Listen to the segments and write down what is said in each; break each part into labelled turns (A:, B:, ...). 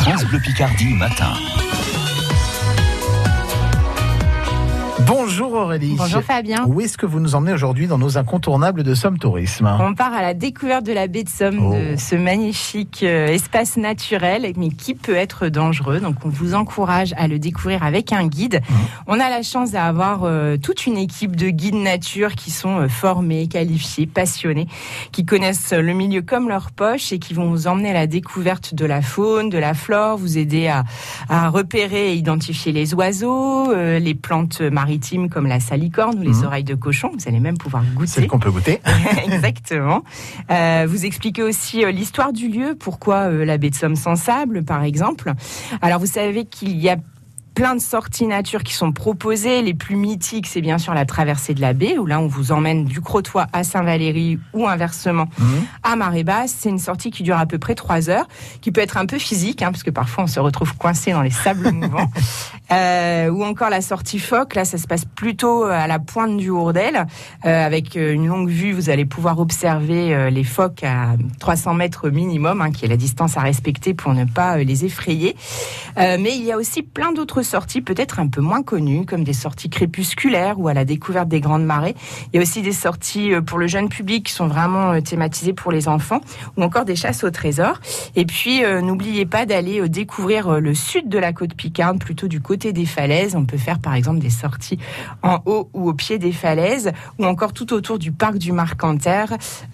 A: France Bleu Picardie matin.
B: Bonjour Aurélie.
C: Bonjour Fabien.
B: Où est-ce que vous nous emmenez aujourd'hui dans nos incontournables de Somme Tourisme?
C: On part à la découverte de la baie de Somme,
B: Oh.
C: de ce magnifique euh, espace naturel, mais qui peut être dangereux. Donc on vous encourage à le découvrir avec un guide.
B: Mmh.
C: On a la chance d'avoir euh, toute une équipe de guides nature qui sont euh, formés, qualifiés, passionnés, qui connaissent le milieu comme leur poche et qui vont vous emmener à la découverte de la faune, de la flore, vous aider à, à repérer et identifier les oiseaux, les plantes maritimes comme la salicorne ou les
B: Mhm.
C: oreilles de cochon. Vous allez même pouvoir
B: Celle
C: goûter.
B: qu'on peut goûter.
C: Exactement. Euh, vous expliquez aussi euh, l'histoire du lieu, pourquoi euh, la baie de Somme sans sable, par exemple. Alors, vous savez qu'il y a plein de sorties nature qui sont proposées. Les plus mythiques, c'est bien sûr la traversée de la baie, où là, on vous emmène du Crotoy à Saint-Valery ou inversement
B: Mhm.
C: à marée basse. C'est une sortie qui dure à peu près trois heures, qui peut être un peu physique, hein, parce que parfois on se retrouve coincé dans les sables mouvants. Euh, ou encore la sortie phoque, là ça se passe plutôt à la pointe du Hourdel, euh, avec euh, une longue vue, vous allez pouvoir observer euh, les phoques à 300 mètres minimum, hein, qui est la distance à respecter pour ne pas euh, les effrayer. Euh, mais il y a aussi plein d'autres sorties, peut-être un peu moins connues, comme des sorties crépusculaires ou à la découverte des grandes marées. Il y a aussi des sorties euh, pour le jeune public qui sont vraiment euh, thématisées pour les enfants, ou encore des chasses au trésor. Et puis, euh, n'oubliez pas d'aller euh, découvrir euh, le sud de la côte Picarde, plutôt du côté des falaises. On peut faire par exemple des sorties en haut ou au pied des falaises, ou encore tout autour du parc du Marcanter,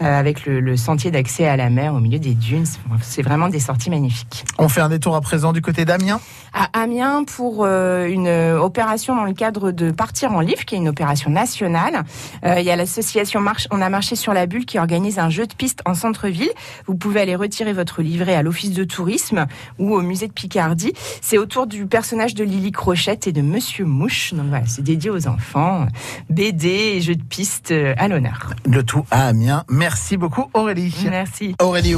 C: euh, avec le, le sentier d'accès à la mer au milieu des dunes. C'est vraiment des sorties magnifiques.
B: On fait un détour à présent du côté d'Amiens.
C: À Amiens, pour euh, une opération dans le cadre de Partir en livre, qui est une opération nationale, euh, il y a l'association Marche, On a marché sur la bulle qui organise un jeu de piste en centre-ville. Vous pouvez aller retirer votre livret à l'office de tourisme ou au musée de Picardie. C'est autour du personnage de Lily Crochette et de Monsieur Mouche. Donc voilà, c'est dédié aux enfants. BD et jeux de piste euh, à l'honneur.
B: Le tout à Amiens. Merci beaucoup Aurélie.
C: Merci.
B: Aurélie